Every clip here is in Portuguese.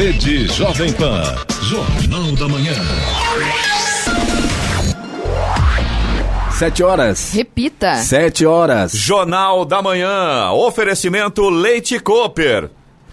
Rede Jovem Pan. Jornal da Manhã. Sete horas. Repita. Sete horas. Jornal da Manhã. Oferecimento Leite Cooper.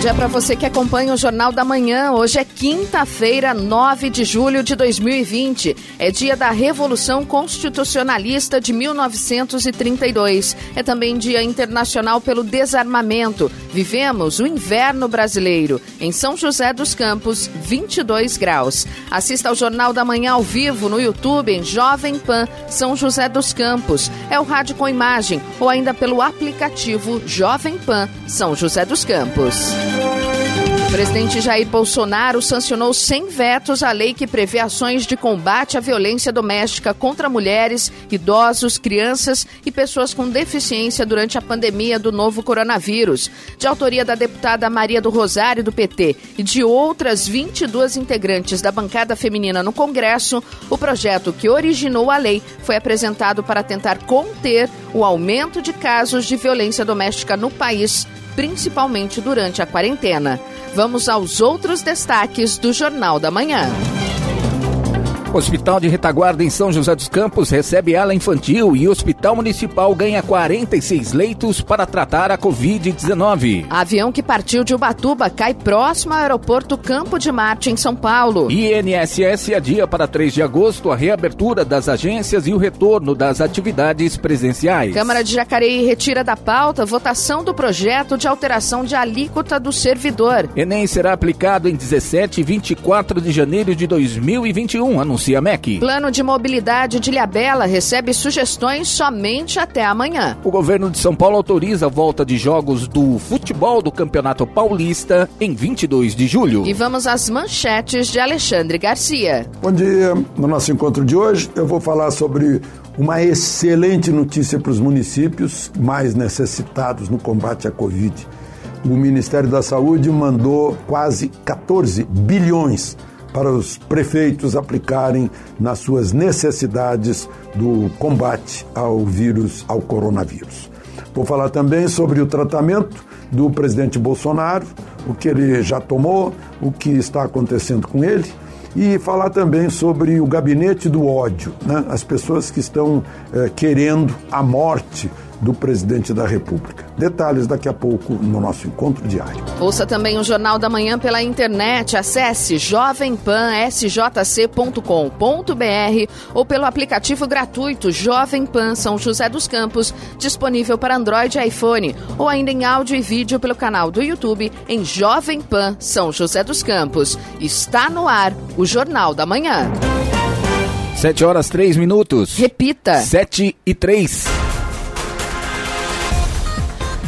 Dia para você que acompanha o Jornal da Manhã. Hoje é quinta-feira, 9 de julho de 2020. É dia da Revolução Constitucionalista de 1932. É também Dia Internacional pelo Desarmamento. Vivemos o inverno brasileiro. Em São José dos Campos, 22 graus. Assista ao Jornal da Manhã ao vivo no YouTube em Jovem Pan São José dos Campos. É o rádio com imagem ou ainda pelo aplicativo Jovem Pan São José dos Campos. O presidente Jair Bolsonaro sancionou sem vetos a lei que prevê ações de combate à violência doméstica contra mulheres, idosos, crianças e pessoas com deficiência durante a pandemia do novo coronavírus. De autoria da deputada Maria do Rosário, do PT, e de outras 22 integrantes da bancada feminina no Congresso, o projeto que originou a lei foi apresentado para tentar conter o aumento de casos de violência doméstica no país principalmente durante a quarentena. Vamos aos outros destaques do Jornal da Manhã. Hospital de Retaguarda em São José dos Campos recebe ala infantil e Hospital Municipal ganha 46 leitos para tratar a Covid-19. Avião que partiu de Ubatuba cai próximo ao aeroporto Campo de Marte, em São Paulo. INSS adia para 3 de agosto a reabertura das agências e o retorno das atividades presenciais. Câmara de Jacareí retira da pauta votação do projeto de alteração de alíquota do servidor. Enem será aplicado em 17 e 24 de janeiro de 2021, anuncia Plano de mobilidade de Ilhabela recebe sugestões somente até amanhã. O governo de São Paulo autoriza a volta de jogos do futebol do Campeonato Paulista em 22 de julho. E vamos às manchetes de Alexandre Garcia. Bom dia. No nosso encontro de hoje, eu vou falar sobre uma excelente notícia para os municípios mais necessitados no combate à Covid. O Ministério da Saúde mandou quase 14 bilhões para os prefeitos aplicarem nas suas necessidades do combate ao vírus, ao coronavírus. Vou falar também sobre o tratamento do presidente Bolsonaro, o que ele já tomou, o que está acontecendo com ele e falar também sobre o gabinete do ódio, né? as pessoas que estão eh, querendo a morte do presidente da República. Detalhes daqui a pouco no nosso encontro diário. Ouça também o Jornal da Manhã pela internet. Acesse jovempansjc.com.br ou pelo aplicativo gratuito Jovem Pan São José dos Campos, disponível para Android e iPhone, ou ainda em áudio e vídeo pelo canal do YouTube em Jovem Pan São José dos Campos. Está no ar o Jornal da Manhã. 7 horas 3 minutos. Repita. 7 e 3.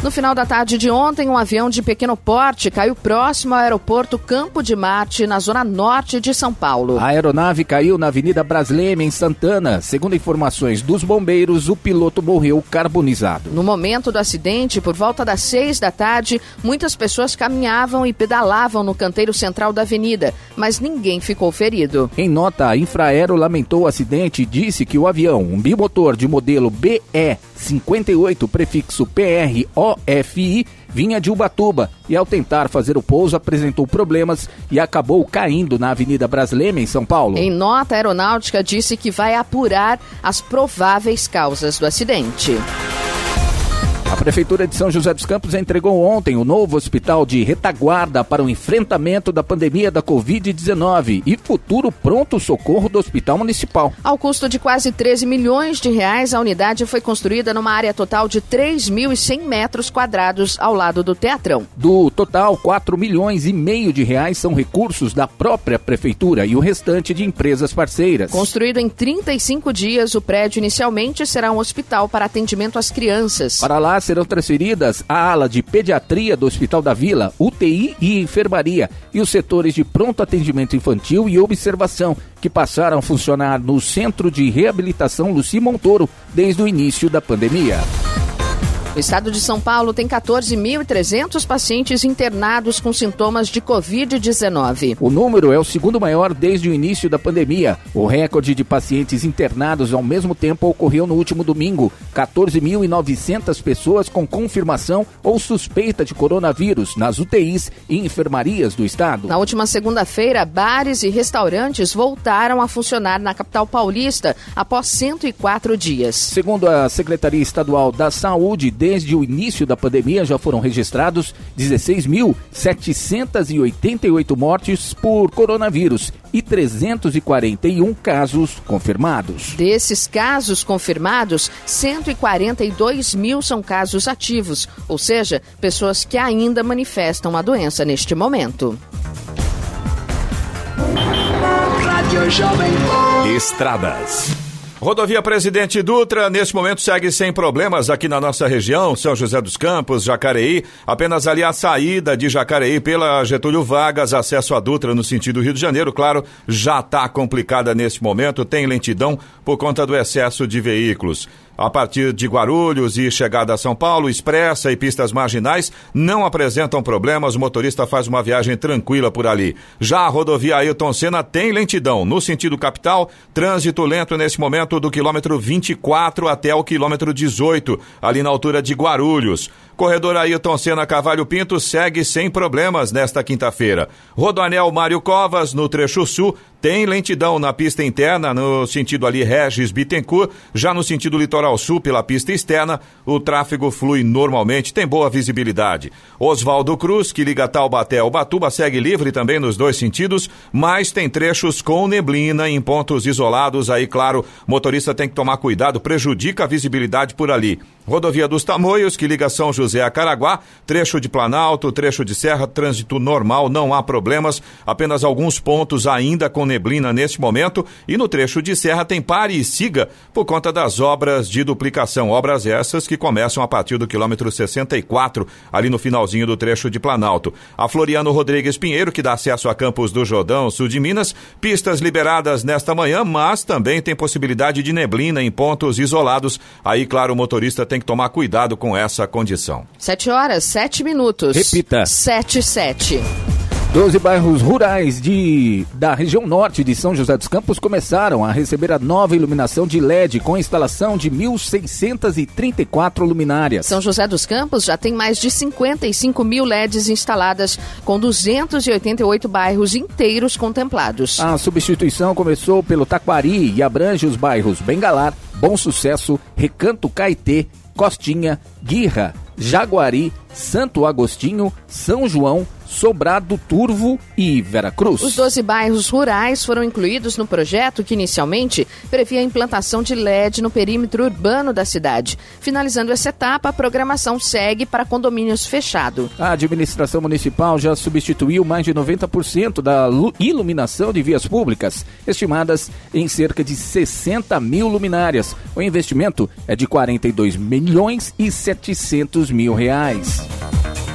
No final da tarde de ontem, um avião de pequeno porte caiu próximo ao aeroporto Campo de Marte, na zona norte de São Paulo. A aeronave caiu na Avenida Brasleme, em Santana. Segundo informações dos bombeiros, o piloto morreu carbonizado. No momento do acidente, por volta das seis da tarde, muitas pessoas caminhavam e pedalavam no canteiro central da avenida, mas ninguém ficou ferido. Em nota, a Infraero lamentou o acidente e disse que o avião, um bimotor de modelo BE 58, prefixo PROFI, vinha de Ubatuba e, ao tentar fazer o pouso, apresentou problemas e acabou caindo na Avenida Brasleme, em São Paulo. Em nota, a aeronáutica disse que vai apurar as prováveis causas do acidente. A Prefeitura de São José dos Campos entregou ontem o novo hospital de retaguarda para o enfrentamento da pandemia da Covid-19 e futuro pronto-socorro do Hospital Municipal. Ao custo de quase 13 milhões de reais, a unidade foi construída numa área total de 3.100 metros quadrados ao lado do Teatrão. Do total, 4 milhões e meio de reais são recursos da própria Prefeitura e o restante de empresas parceiras. Construído em 35 dias, o prédio inicialmente será um hospital para atendimento às crianças. Para lá, serão transferidas a ala de pediatria do Hospital da Vila, UTI e enfermaria, e os setores de pronto atendimento infantil e observação, que passaram a funcionar no Centro de Reabilitação Luci Montoro desde o início da pandemia. O estado de São Paulo tem 14.300 pacientes internados com sintomas de Covid-19. O número é o segundo maior desde o início da pandemia. O recorde de pacientes internados ao mesmo tempo ocorreu no último domingo. 14.900 pessoas com confirmação ou suspeita de coronavírus nas UTIs e enfermarias do estado. Na última segunda-feira, bares e restaurantes voltaram a funcionar na capital paulista após 104 dias. Segundo a Secretaria Estadual da Saúde, desde o início da pandemia já foram registrados 16.788 mortes por coronavírus e 341 casos confirmados. Desses casos confirmados, 142 mil são casos ativos, ou seja, pessoas que ainda manifestam a doença neste momento. Estradas. Rodovia Presidente Dutra, neste momento segue sem problemas aqui na nossa região, São José dos Campos, Jacareí. Apenas ali a saída de Jacareí pela Getúlio Vargas, acesso a Dutra no sentido Rio de Janeiro, claro, já está complicada neste momento, tem lentidão por conta do excesso de veículos. A partir de Guarulhos e chegada a São Paulo, expressa e pistas marginais não apresentam problemas, o motorista faz uma viagem tranquila por ali. Já a rodovia Ailton Senna tem lentidão. No sentido capital, trânsito lento nesse momento do quilômetro 24 até o quilômetro 18, ali na altura de Guarulhos. Corredor Ailton Senna Cavalho Pinto segue sem problemas nesta quinta-feira. Rodoanel Mário Covas, no trecho sul, tem lentidão na pista interna, no sentido ali Regis Bittencourt. Já no sentido litoral sul, pela pista externa, o tráfego flui normalmente, tem boa visibilidade. Oswaldo Cruz, que liga Taubaté ao Batuba, segue livre também nos dois sentidos, mas tem trechos com neblina em pontos isolados. Aí, claro, motorista tem que tomar cuidado, prejudica a visibilidade por ali. Rodovia dos Tamoios, que liga São José a Caraguá, trecho de Planalto, trecho de Serra, trânsito normal, não há problemas, apenas alguns pontos ainda com neblina neste momento, e no trecho de Serra tem pare e siga por conta das obras de duplicação, obras essas que começam a partir do quilômetro 64, ali no finalzinho do trecho de Planalto. A Floriano Rodrigues Pinheiro, que dá acesso a Campos do Jordão, sul de Minas, pistas liberadas nesta manhã, mas também tem possibilidade de neblina em pontos isolados. Aí, claro, o motorista tem que tomar cuidado com essa condição. Sete horas, sete minutos. Repita. Sete, sete. Doze bairros rurais de, da região norte de São José dos Campos começaram a receber a nova iluminação de LED com instalação de 1.634 luminárias. São José dos Campos já tem mais de 55 mil LEDs instaladas, com 288 bairros inteiros contemplados. A substituição começou pelo Taquari e abrange os bairros Bengalar, Bom Sucesso, Recanto Caetê, Costinha, Guirra, Jaguari, Santo Agostinho, São João, Sobrado, Turvo e Veracruz. Os 12 bairros rurais foram incluídos no projeto que inicialmente previa a implantação de LED no perímetro urbano da cidade. Finalizando essa etapa, a programação segue para condomínios fechados. A administração municipal já substituiu mais de 90% da iluminação de vias públicas, estimadas em cerca de 60 mil luminárias. O investimento é de 42 milhões e 700 mil reais.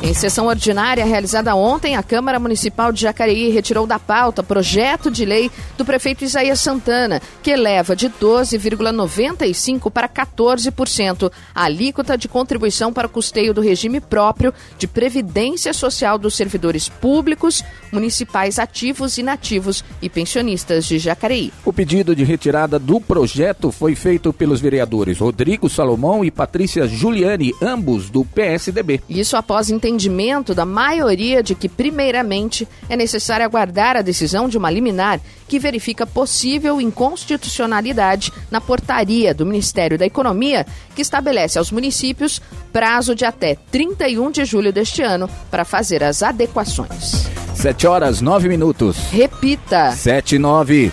Em sessão ordinária realizada ontem, a Câmara Municipal de Jacareí retirou da pauta projeto de lei do prefeito Isaías Santana, que eleva de 12,95% para 14% a alíquota de contribuição para o custeio do regime próprio de previdência social dos servidores públicos, municipais ativos, inativos e pensionistas de Jacareí. O pedido de retirada do projeto foi feito pelos vereadores Rodrigo Salomão e Patrícia Giuliani, ambos do PSDB. Isso após entendimento da maioria de que, primeiramente, é necessário aguardar a decisão de uma liminar que verifica possível inconstitucionalidade na portaria do Ministério da Economia, que estabelece aos municípios prazo de até 31 de julho deste ano para fazer as adequações. 7 horas 9 minutos. Repita. 7 e 9.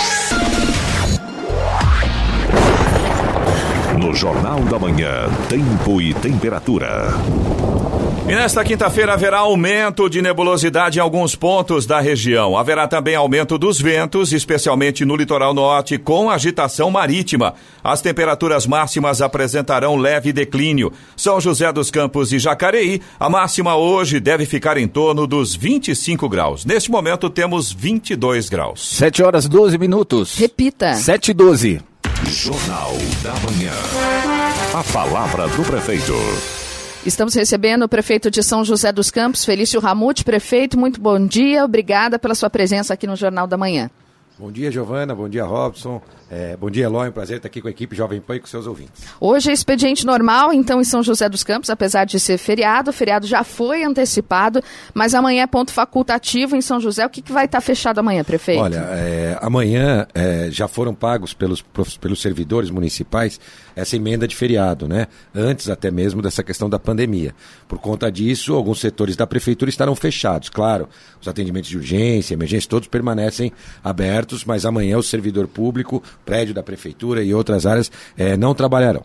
No Jornal da Manhã, tempo e temperatura. E nesta quinta-feira haverá aumento de nebulosidade em alguns pontos da região. Haverá também aumento dos ventos, especialmente no litoral norte, com agitação marítima. As temperaturas máximas apresentarão leve declínio. São José dos Campos e Jacareí, a máxima hoje deve ficar em torno dos 25 graus. Neste momento temos 22 graus. 7 horas 12 minutos. Repita. 7 e 12. Jornal da Manhã. A palavra do prefeito. Estamos recebendo o prefeito de São José dos Campos, Felício Ramute. Prefeito, muito bom dia. Obrigada pela sua presença aqui no Jornal da Manhã. Bom dia, Giovana. Bom dia, Robson. É, bom dia, Eloy. Um prazer estar aqui com a equipe Jovem Pan e com seus ouvintes. Hoje é expediente normal, então, em São José dos Campos, apesar de ser feriado. O feriado já foi antecipado, mas amanhã é ponto facultativo em São José. O que, que vai estar fechado amanhã, prefeito? Olha, é, amanhã é, já foram pagos pelos, pelos servidores municipais essa emenda de feriado, né? Antes até mesmo dessa questão da pandemia. Por conta disso, alguns setores da prefeitura estarão fechados. Claro, os atendimentos de urgência, emergência, todos permanecem abertos, mas amanhã o servidor público, prédio da prefeitura e outras áreas eh, não trabalharão.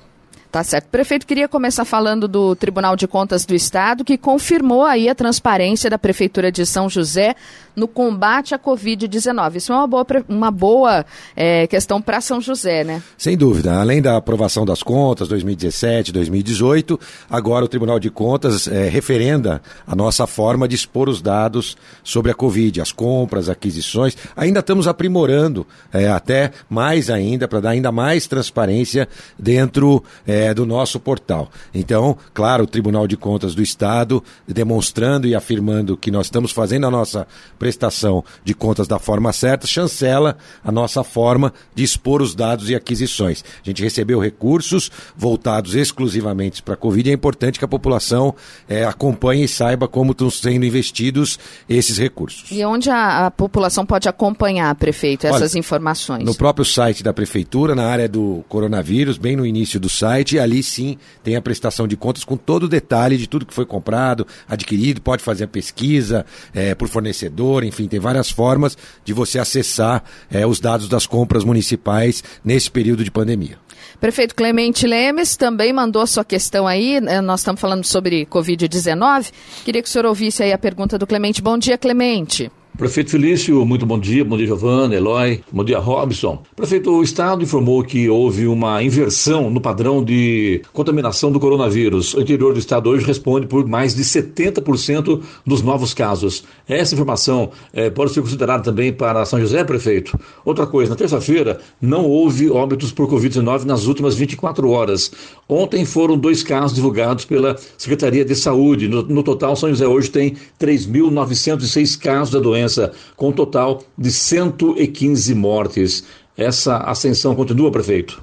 Tá certo. Prefeito, queria começar falando do Tribunal de Contas do Estado, que confirmou aí a transparência da Prefeitura de São José no combate à Covid-19. Isso é uma boa, uma boa é, questão para São José, né? Sem dúvida. Além da aprovação das contas 2017, 2018, agora o Tribunal de Contas é, referenda a nossa forma de expor os dados sobre a Covid, as compras, aquisições. Ainda estamos aprimorando é, até mais ainda, para dar ainda mais transparência dentro é, do nosso portal. Então, claro, o Tribunal de Contas do Estado demonstrando e afirmando que nós estamos fazendo a nossa prestação de contas da forma certa, chancela a nossa forma de expor os dados e aquisições. A gente recebeu recursos voltados exclusivamente para a Covid e é importante que a população é, acompanhe e saiba como estão sendo investidos esses recursos. E onde a, a população pode acompanhar, prefeito, essas Olha, informações? No próprio site da Prefeitura, na área do coronavírus, bem no início do site, ali sim tem a prestação de contas com todo o detalhe de tudo que foi comprado, adquirido, pode fazer a pesquisa é, por fornecedor enfim, tem várias formas de você acessar é, os dados das compras municipais nesse período de pandemia. Prefeito Clemente Lemes também mandou sua questão aí. Né? Nós estamos falando sobre Covid-19. Queria que o senhor ouvisse aí a pergunta do Clemente. Bom dia, Clemente. Prefeito Felício, muito bom dia. Bom dia, Giovana, Eloy. Bom dia, Robson. Prefeito, o Estado informou que houve uma inversão no padrão de contaminação do coronavírus. O interior do Estado hoje responde por mais de 70% dos novos casos. Essa informação é, pode ser considerada também para São José, prefeito? Outra coisa, na terça-feira não houve óbitos por Covid-19 nas últimas 24 horas. Ontem foram dois casos divulgados pela Secretaria de Saúde. No, no total, São José hoje tem 3.906 casos da doença doença, com um total de 115 mortes. Essa ascensão continua, prefeito?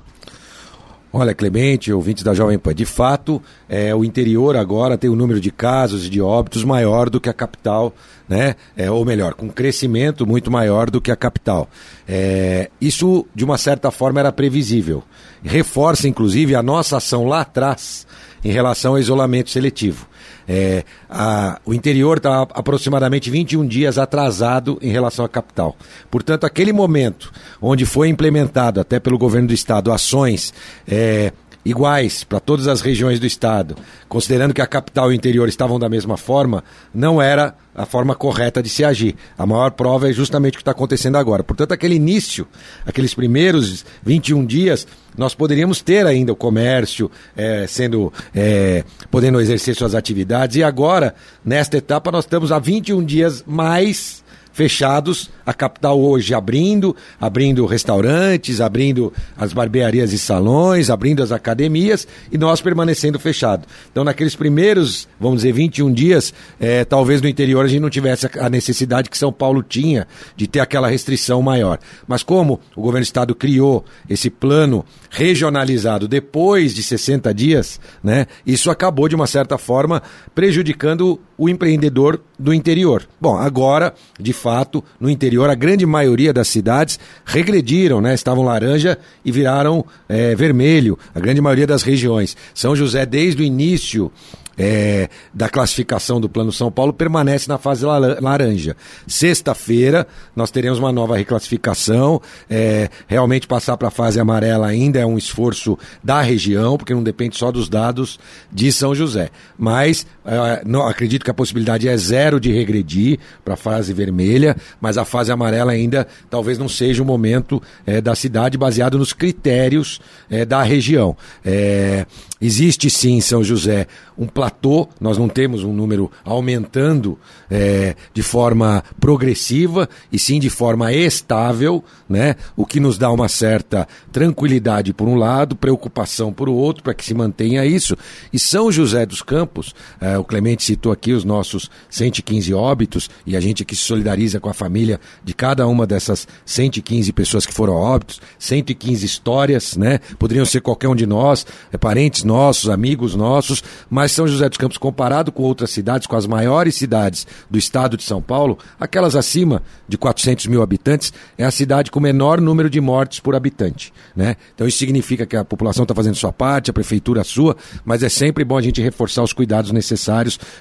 Olha, Clemente, ouvintes da Jovem Pan, de fato, é, o interior agora tem um número de casos e de óbitos maior do que a capital, né? É, ou melhor, com crescimento muito maior do que a capital. É, isso, de uma certa forma, era previsível. Reforça, inclusive, a nossa ação lá atrás em relação ao isolamento seletivo. É, a, o interior está aproximadamente 21 dias atrasado em relação à capital. Portanto, aquele momento onde foi implementado, até pelo governo do estado, ações é, iguais para todas as regiões do estado, considerando que a capital e o interior estavam da mesma forma, não era a forma correta de se agir. A maior prova é justamente o que está acontecendo agora. Portanto, aquele início, aqueles primeiros 21 dias, nós poderíamos ter ainda o comércio é, sendo é, podendo exercer suas atividades e agora nesta etapa nós estamos há 21 dias mais fechados, a capital hoje abrindo, abrindo restaurantes, abrindo as barbearias e salões, abrindo as academias e nós permanecendo fechados. Então, naqueles primeiros, vamos dizer, 21 dias, é, talvez no interior a gente não tivesse a necessidade que São Paulo tinha de ter aquela restrição maior. Mas como o governo do estado criou esse plano regionalizado depois de 60 dias, né, isso acabou de uma certa forma prejudicando o empreendedor do interior. Bom, agora, de fato, no interior, a grande maioria das cidades regrediram, né? Estavam laranja e viraram é, vermelho, a grande maioria das regiões. São José, desde o início é, da classificação do Plano São Paulo permanece na fase laranja. Sexta-feira nós teremos uma nova reclassificação. É, realmente passar para a fase amarela ainda é um esforço da região, porque não depende só dos dados de São José. Mas é, não, acredito que a possibilidade é zero de regredir para a fase vermelha, mas a fase amarela ainda talvez não seja o momento é, da cidade baseado nos critérios é, da região. É, existe sim em São José um platô, nós não temos um número aumentando é, de forma progressiva e sim de forma estável, né? o que nos dá uma certa tranquilidade por um lado, preocupação por outro, para que se mantenha isso. E São José dos Campos, é, o Clemente citou aqui os nossos 115 óbitos, e a gente aqui se solidariza com a família de cada uma dessas 115 pessoas que foram óbitos, 115 histórias, né? poderiam ser qualquer um de nós, é, parentes nossos, amigos nossos, mas mas São José dos Campos, comparado com outras cidades, com as maiores cidades do estado de São Paulo, aquelas acima de 400 mil habitantes, é a cidade com o menor número de mortes por habitante. Né? Então isso significa que a população está fazendo sua parte, a prefeitura a sua, mas é sempre bom a gente reforçar os cuidados necessários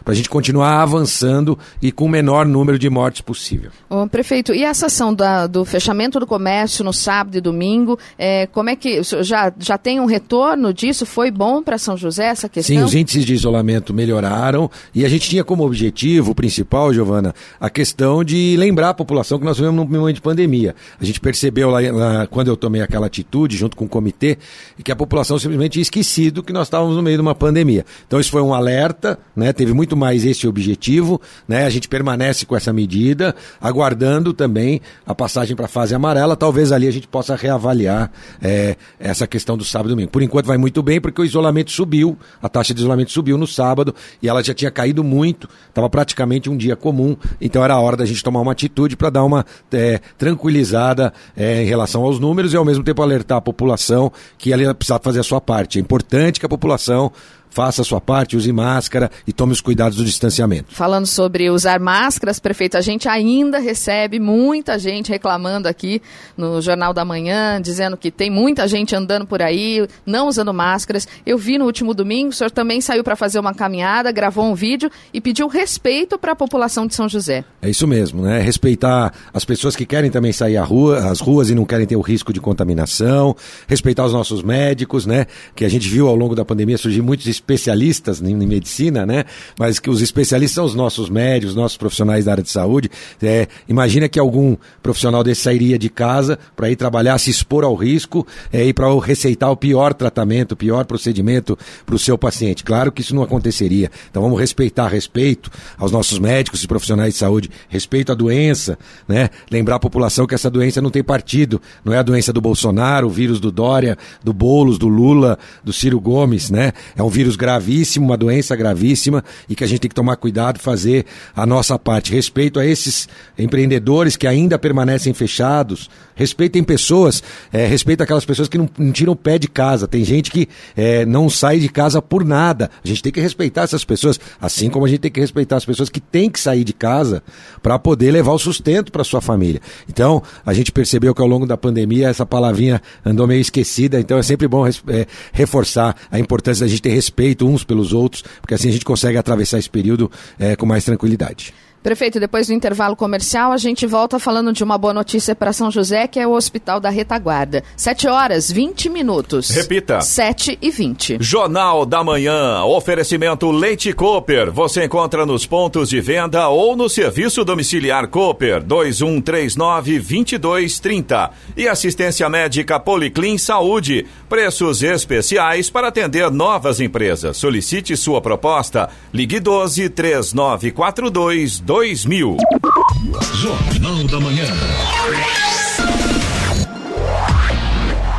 para a gente continuar avançando e com o menor número de mortes possível. Ô, prefeito, e essa ação da, do fechamento do comércio no sábado e domingo, é, como é que já, já tem um retorno disso? Foi bom para São José essa questão? Sim, os índices de de isolamento melhoraram e a gente tinha como objetivo principal, Giovana, a questão de lembrar a população que nós vivemos num momento de pandemia. A gente percebeu lá, lá, quando eu tomei aquela atitude junto com o comitê que a população simplesmente tinha esquecido que nós estávamos no meio de uma pandemia. Então isso foi um alerta, né? Teve muito mais esse objetivo, né? A gente permanece com essa medida, aguardando também a passagem para a fase amarela. Talvez ali a gente possa reavaliar é, essa questão do sábado e domingo. Por enquanto vai muito bem porque o isolamento subiu, a taxa de isolamento subiu no sábado e ela já tinha caído muito, estava praticamente um dia comum, então era a hora da gente tomar uma atitude para dar uma é, tranquilizada é, em relação aos números e ao mesmo tempo alertar a população que ela precisava fazer a sua parte. É importante que a população faça a sua parte, use máscara e tome os cuidados do distanciamento. Falando sobre usar máscaras, prefeito, a gente ainda recebe muita gente reclamando aqui no Jornal da Manhã, dizendo que tem muita gente andando por aí, não usando máscaras. Eu vi no último domingo, o senhor também saiu para fazer uma caminhada, gravou um vídeo e pediu respeito para a população de São José. É isso mesmo, né? Respeitar as pessoas que querem também sair à rua, às ruas e não querem ter o risco de contaminação, respeitar os nossos médicos, né? Que a gente viu ao longo da pandemia surgir muitos especialistas em, medicina, né? Mas que os especialistas são os nossos médicos, os nossos profissionais da área de saúde. É, imagina que algum profissional desse sairia de casa para ir trabalhar, se expor ao risco é, e para receitar o pior tratamento, o pior procedimento para o seu paciente. Claro que isso não aconteceria. Então vamos respeitar respeito aos nossos médicos e profissionais de saúde, respeito à doença, né? Lembrar a população que essa doença não tem partido, não é a doença do Bolsonaro, o vírus do Dória, do Bolos, do Lula, do Ciro Gomes, né? É um vírus vírus gravíssimo, uma doença gravíssima e que a gente tem que tomar cuidado fazer a nossa parte. Respeito a esses empreendedores que ainda permanecem fechados, respeitem pessoas, é, respeito aquelas pessoas que não, não, tiram o pé de casa. Tem gente que é, não sai de casa por nada. A gente tem que respeitar essas pessoas, assim como a gente tem que respeitar as pessoas que têm que sair de casa para poder levar o sustento para sua família. Então, a gente percebeu que ao longo da pandemia essa palavrinha andou meio esquecida, então é sempre bom é, reforçar a importância da gente ter respeito uns pelos outros, porque assim a gente consegue atravessar esse período é, com mais tranquilidade. Prefeito, depois do intervalo comercial, a gente volta falando de uma boa notícia para São José, que é o Hospital da Retaguarda. 7 horas 20 minutos. Repita. 7 e 20. Jornal da Manhã. Oferecimento Leite Cooper. Você encontra nos pontos de venda ou no serviço domiciliar Cooper 2139 2230. E assistência médica Policlin Saúde. Preços especiais para atender novas empresas. Solicite sua proposta. Ligue 12 3942 2000. Jornal da Manhã.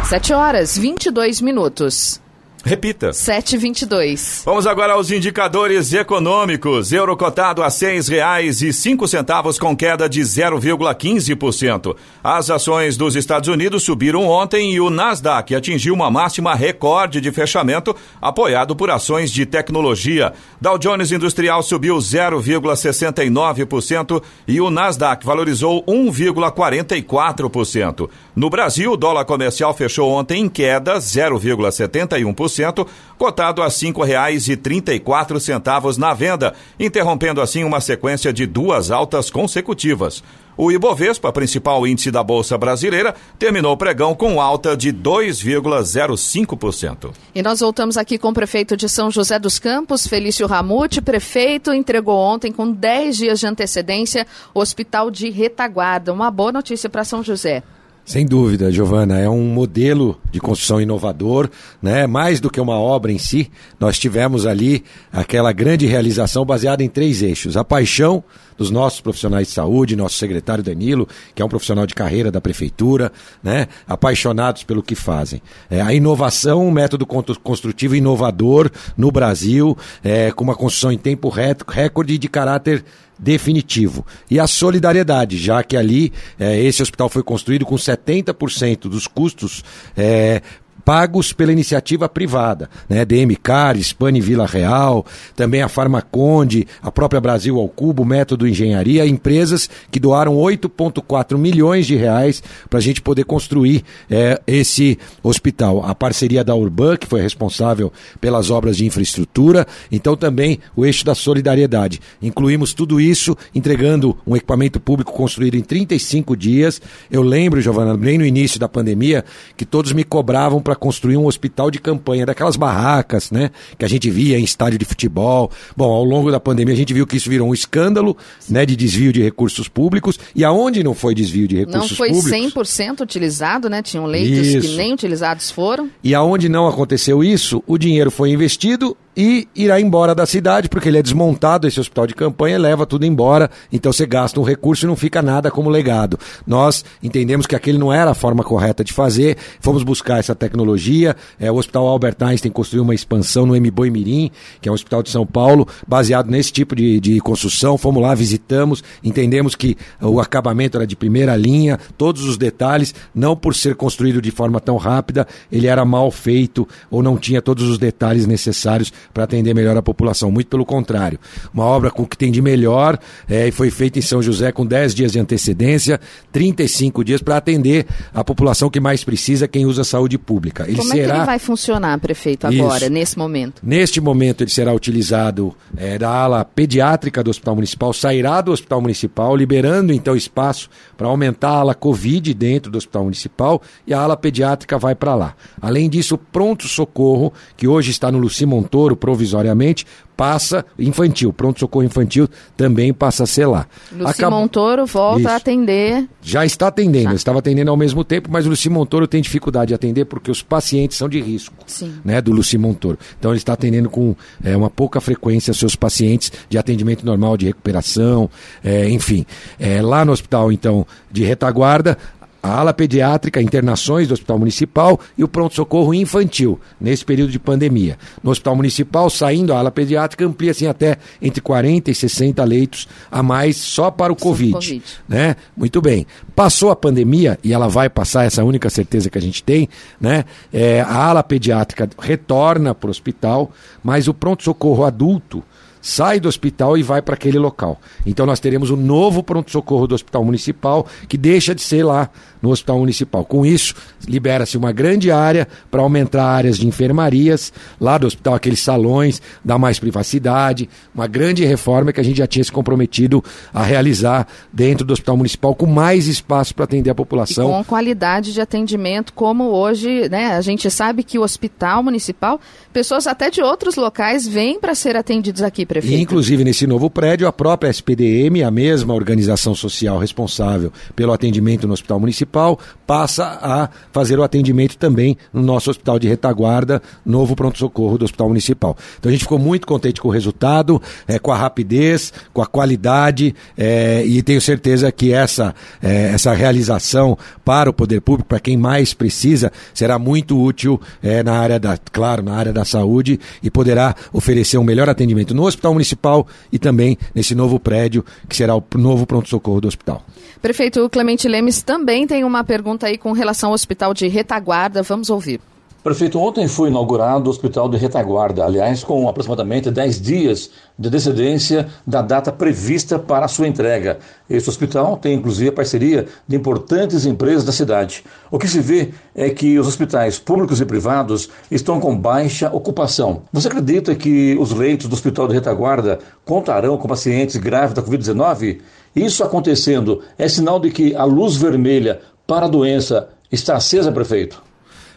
7 horas 22 minutos. Repita. 7,22. Vamos agora aos indicadores econômicos. Euro cotado a seis reais e cinco centavos com queda de 0,15%. As ações dos Estados Unidos subiram ontem e o Nasdaq atingiu uma máxima recorde de fechamento, apoiado por ações de tecnologia. Dow Jones Industrial subiu 0,69% e o Nasdaq valorizou 1,44%. No Brasil, o dólar comercial fechou ontem em queda 0,71%, cotado a R$ 5,34 na venda, interrompendo assim uma sequência de duas altas consecutivas. O Ibovespa, principal índice da Bolsa Brasileira, terminou o pregão com alta de 2,05%. E nós voltamos aqui com o prefeito de São José dos Campos, Felício Ramute. Prefeito entregou ontem, com 10 dias de antecedência, o Hospital de Retaguarda. Uma boa notícia para São José. Sem dúvida, Giovana, é um modelo de construção inovador, né? Mais do que uma obra em si, nós tivemos ali aquela grande realização baseada em três eixos: a paixão dos nossos profissionais de saúde, nosso secretário Danilo, que é um profissional de carreira da prefeitura, né? Apaixonados pelo que fazem. É, a inovação, um método construtivo inovador no Brasil, é, com uma construção em tempo recorde de caráter definitivo. E a solidariedade, já que ali é, esse hospital foi construído com 70% dos custos é, pagos pela iniciativa privada, né? DM Cares, Pane Vila Real, também a Farmaconde, a própria Brasil ao Cubo, Método Engenharia, empresas que doaram 8,4 milhões de reais para a gente poder construir é, esse hospital. A parceria da Urban, que foi responsável pelas obras de infraestrutura, então também o eixo da solidariedade. Incluímos tudo isso entregando um equipamento público construído em 35 dias. Eu lembro, Giovana, bem no início da pandemia, que todos me cobravam para para construir um hospital de campanha, daquelas barracas, né? Que a gente via em estádio de futebol. Bom, ao longo da pandemia a gente viu que isso virou um escândalo, né? De desvio de recursos públicos. E aonde não foi desvio de recursos públicos? Não foi 100% utilizado, né? Tinham leitos isso. que nem utilizados foram. E aonde não aconteceu isso, o dinheiro foi investido e irá embora da cidade, porque ele é desmontado, esse hospital de campanha, leva tudo embora, então você gasta um recurso e não fica nada como legado. Nós entendemos que aquele não era a forma correta de fazer, fomos buscar essa tecnologia, é, o Hospital Albert Einstein construiu uma expansão no Mboi Mirim, que é um hospital de São Paulo, baseado nesse tipo de, de construção, fomos lá, visitamos, entendemos que o acabamento era de primeira linha, todos os detalhes, não por ser construído de forma tão rápida, ele era mal feito ou não tinha todos os detalhes necessários para atender melhor a população. Muito pelo contrário. Uma obra com o que tem de melhor é, e foi feita em São José com 10 dias de antecedência, 35 dias para atender a população que mais precisa, quem usa saúde pública. Ele Como será... é que ele vai funcionar, prefeito, agora, Isso. nesse momento? Neste momento ele será utilizado é, da ala pediátrica do Hospital Municipal, sairá do Hospital Municipal, liberando então espaço para aumentar a ala Covid dentro do Hospital Municipal e a ala pediátrica vai para lá. Além disso, pronto-socorro, que hoje está no Luci Montoro, provisoriamente, passa infantil, pronto-socorro infantil também passa a ser lá. Luci Acab... Montoro volta Isso. a atender. Já está atendendo, Já. estava atendendo ao mesmo tempo, mas o Luci Montoro tem dificuldade de atender porque os pacientes são de risco, Sim. né, do Luci Montoro. Então ele está atendendo com é, uma pouca frequência seus pacientes de atendimento normal, de recuperação, é, enfim. É, lá no hospital, então, de retaguarda, a ala pediátrica, internações do Hospital Municipal e o pronto-socorro infantil, nesse período de pandemia. No Hospital Municipal, saindo a ala pediátrica, amplia-se até entre 40 e 60 leitos a mais só para o COVID, COVID. Né? Muito bem. Passou a pandemia, e ela vai passar, essa é única certeza que a gente tem, né? É, a ala pediátrica retorna para o hospital, mas o pronto-socorro adulto sai do hospital e vai para aquele local. Então nós teremos um novo pronto-socorro do Hospital Municipal, que deixa de ser lá no Hospital Municipal. Com isso, libera-se uma grande área para aumentar áreas de enfermarias, lá do hospital, aqueles salões, dar mais privacidade, uma grande reforma que a gente já tinha se comprometido a realizar dentro do Hospital Municipal, com mais espaço para atender a população. E com qualidade de atendimento, como hoje, né? A gente sabe que o Hospital Municipal, pessoas até de outros locais vêm para ser atendidos aqui, prefeito. E, inclusive, nesse novo prédio, a própria SPDM, a mesma organização social responsável pelo atendimento no Hospital Municipal, municipal passa a fazer o atendimento também no nosso hospital de retaguarda, novo pronto-socorro do Hospital Municipal. Então a gente ficou muito contente com o resultado, é, com a rapidez, com a qualidade é, e tenho certeza que essa, é, essa realização para o poder público, para quem mais precisa, será muito útil na área da, claro, na área da saúde e poderá oferecer um melhor atendimento no Hospital Municipal e também nesse novo prédio que será o novo pronto-socorro do hospital. Prefeito Clemente Lemes também tem uma pergunta aí com relação ao Hospital de Retaguarda. Vamos ouvir. Prefeito, ontem foi inaugurado o Hospital de Retaguarda, aliás, com aproximadamente 10 dias de antecedência da data prevista para a sua entrega. Este hospital tem inclusive a parceria de importantes empresas da cidade. O que se vê é que os hospitais públicos e privados estão com baixa ocupação. Você acredita que os leitos do Hospital de Retaguarda contarão com pacientes graves da Covid-19? Isso acontecendo é sinal de que a luz vermelha para a doença está acesa, prefeito?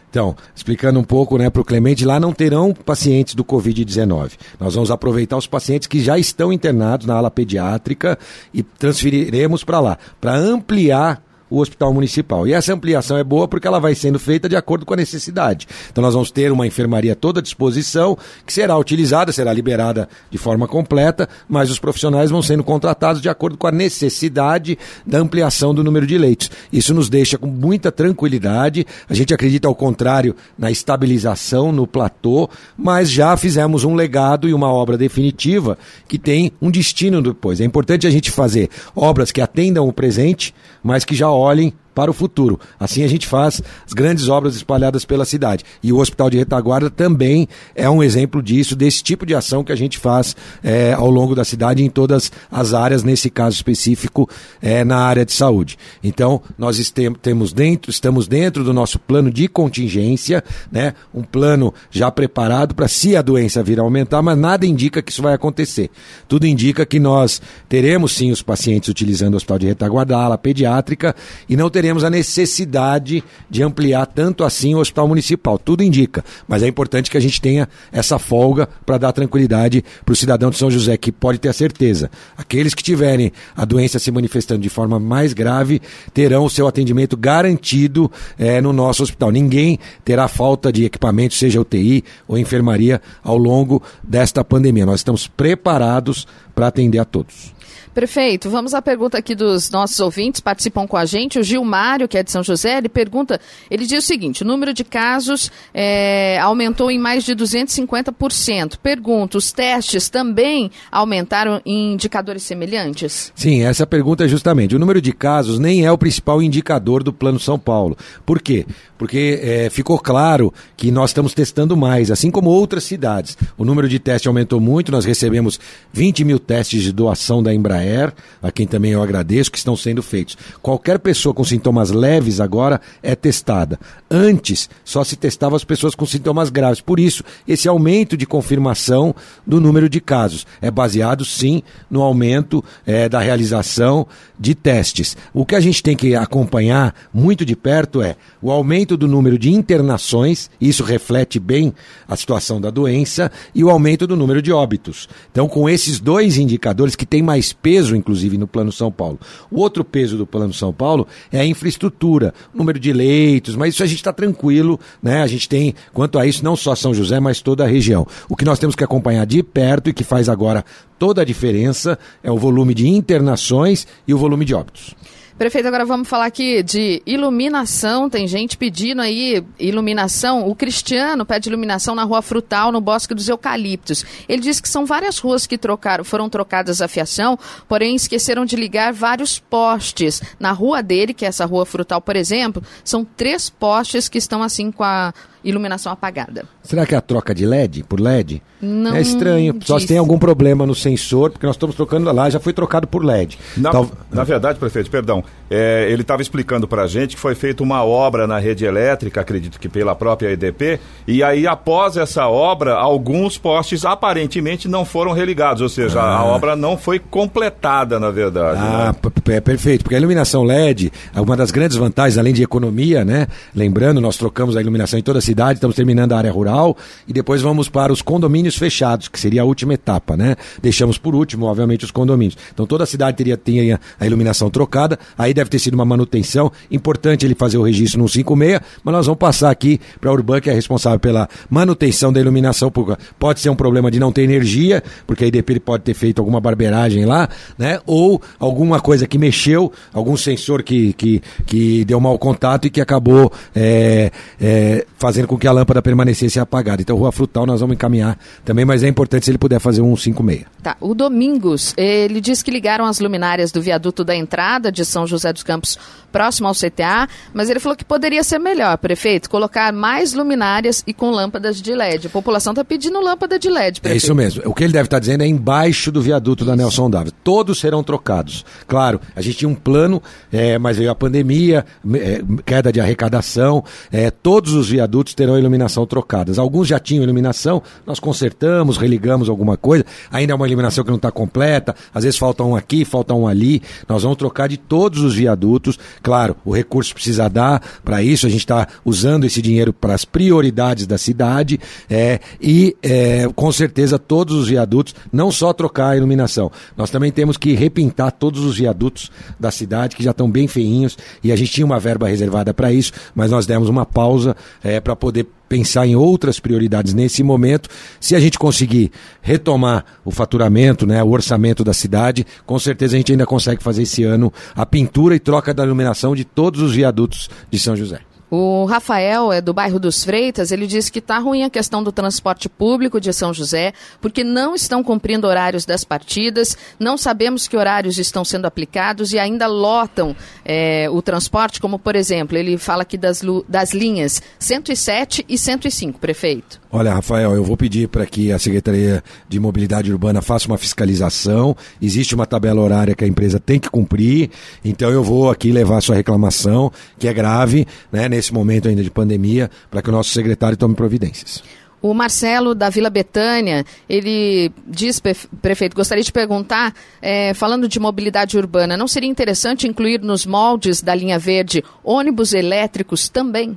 Então, explicando um pouco né, para o Clemente, lá não terão pacientes do Covid-19. Nós vamos aproveitar os pacientes que já estão internados na ala pediátrica e transferiremos para lá, para ampliar o hospital municipal. E essa ampliação é boa porque ela vai sendo feita de acordo com a necessidade. Então nós vamos ter uma enfermaria toda à disposição, que será utilizada, será liberada de forma completa, mas os profissionais vão sendo contratados de acordo com a necessidade da ampliação do número de leitos. Isso nos deixa com muita tranquilidade. A gente acredita ao contrário na estabilização no platô, mas já fizemos um legado e uma obra definitiva que tem um destino depois. É importante a gente fazer obras que atendam o presente, mas que já olhem para o futuro. Assim a gente faz as grandes obras espalhadas pela cidade. E o Hospital de Retaguarda também é um exemplo disso, desse tipo de ação que a gente faz é, ao longo da cidade em todas as áreas, nesse caso específico, é, na área de saúde. Então, nós temos dentro, estamos dentro do nosso plano de contingência, né? um plano já preparado para se a doença vir a aumentar, mas nada indica que isso vai acontecer. Tudo indica que nós teremos sim os pacientes utilizando o Hospital de Retaguarda, ala pediátrica, e não teremos teremos a necessidade de ampliar tanto assim o hospital municipal. Tudo indica, mas é importante que a gente tenha essa folga para dar tranquilidade para o cidadão de São José, que pode ter a certeza. Aqueles que tiverem a doença se manifestando de forma mais grave terão o seu atendimento garantido é, no nosso hospital. Ninguém terá falta de equipamento, seja UTI ou enfermaria, ao longo desta pandemia. Nós estamos preparados para atender a todos. Prefeito, vamos à pergunta aqui dos nossos ouvintes, participam com a gente. O Gilmário, que é de São José, ele pergunta, ele diz o seguinte, o número de casos é, aumentou em mais de 250%. Pergunta, os testes também aumentaram em indicadores semelhantes? Sim, essa pergunta é justamente, o número de casos nem é o principal indicador do Plano São Paulo. Por quê? Porque é, ficou claro que nós estamos testando mais, assim como outras cidades. O número de testes aumentou muito, nós recebemos 20 mil testes de doação da Embraer, a quem também eu agradeço, que estão sendo feitos. Qualquer pessoa com sintomas leves agora é testada. Antes, só se testava as pessoas com sintomas graves. Por isso, esse aumento de confirmação do número de casos é baseado, sim, no aumento é, da realização de testes. O que a gente tem que acompanhar muito de perto é o aumento do número de internações, isso reflete bem a situação da doença, e o aumento do número de óbitos. Então, com esses dois indicadores que têm mais peso, inclusive, no Plano São Paulo. O outro peso do Plano São Paulo é a infraestrutura, número de leitos, mas isso a gente está tranquilo, né? A gente tem, quanto a isso, não só São José, mas toda a região. O que nós temos que acompanhar de perto e que faz agora toda a diferença é o volume de internações e o volume de óbitos. Prefeito, agora vamos falar aqui de iluminação. Tem gente pedindo aí iluminação. O Cristiano pede iluminação na Rua Frutal, no Bosque dos Eucaliptos. Ele diz que são várias ruas que trocaram, foram trocadas a fiação, porém esqueceram de ligar vários postes. Na rua dele, que é essa Rua Frutal, por exemplo, são três postes que estão assim com a iluminação apagada. Será que é a troca de LED por LED? Não é estranho. Disse. Só se tem algum problema no sensor, porque nós estamos trocando lá, já foi trocado por LED. Na, Tal... na verdade, prefeito, perdão, é, ele estava explicando para a gente que foi feita uma obra na rede elétrica, acredito que pela própria EDP, e aí após essa obra, alguns postes aparentemente não foram religados, ou seja, ah. a obra não foi completada, na verdade. Ah, né? é perfeito, porque a iluminação LED, uma das grandes vantagens, além de economia, né? Lembrando, nós trocamos a iluminação em toda a cidade cidade, estamos terminando a área rural e depois vamos para os condomínios fechados, que seria a última etapa, né? Deixamos por último, obviamente, os condomínios. Então toda a cidade teria, teria a iluminação trocada, aí deve ter sido uma manutenção. Importante ele fazer o registro no 56, mas nós vamos passar aqui para a Urban, que é responsável pela manutenção da iluminação pública. Pode ser um problema de não ter energia, porque a IDP pode ter feito alguma barbeiragem lá, né? Ou alguma coisa que mexeu, algum sensor que, que, que deu mau contato e que acabou é, é, fazendo com que a lâmpada permanecesse apagada. Então, Rua Frutal nós vamos encaminhar também, mas é importante se ele puder fazer um 56. Tá, o Domingos, ele diz que ligaram as luminárias do viaduto da entrada de São José dos Campos próximo ao CTA, mas ele falou que poderia ser melhor, prefeito, colocar mais luminárias e com lâmpadas de LED. A população está pedindo lâmpada de LED, prefeito. É isso mesmo. O que ele deve estar tá dizendo é embaixo do viaduto da Nelson Dávila. Todos serão trocados. Claro, a gente tinha um plano, é, mas veio a pandemia, é, queda de arrecadação, é, todos os viadutos terão iluminação trocadas. Alguns já tinham iluminação, nós consertamos, religamos alguma coisa, ainda é uma iluminação que não está completa, às vezes falta um aqui, falta um ali. Nós vamos trocar de todos os viadutos. Claro, o recurso precisa dar para isso, a gente está usando esse dinheiro para as prioridades da cidade é, e é, com certeza todos os viadutos, não só trocar a iluminação, nós também temos que repintar todos os viadutos da cidade que já estão bem feinhos e a gente tinha uma verba reservada para isso, mas nós demos uma pausa é, para poder pensar em outras prioridades nesse momento. Se a gente conseguir retomar o faturamento, né, o orçamento da cidade, com certeza a gente ainda consegue fazer esse ano a pintura e troca da iluminação de todos os viadutos de São José. O Rafael é do bairro dos Freitas, ele disse que está ruim a questão do transporte público de São José, porque não estão cumprindo horários das partidas, não sabemos que horários estão sendo aplicados e ainda lotam é, o transporte, como por exemplo, ele fala aqui das, das linhas 107 e 105, prefeito. Olha, Rafael, eu vou pedir para que a Secretaria de Mobilidade Urbana faça uma fiscalização. Existe uma tabela horária que a empresa tem que cumprir, então eu vou aqui levar a sua reclamação, que é grave, né, nesse momento ainda de pandemia, para que o nosso secretário tome providências. O Marcelo da Vila Betânia, ele diz, prefeito, gostaria de perguntar, é, falando de mobilidade urbana, não seria interessante incluir nos moldes da linha verde ônibus elétricos também?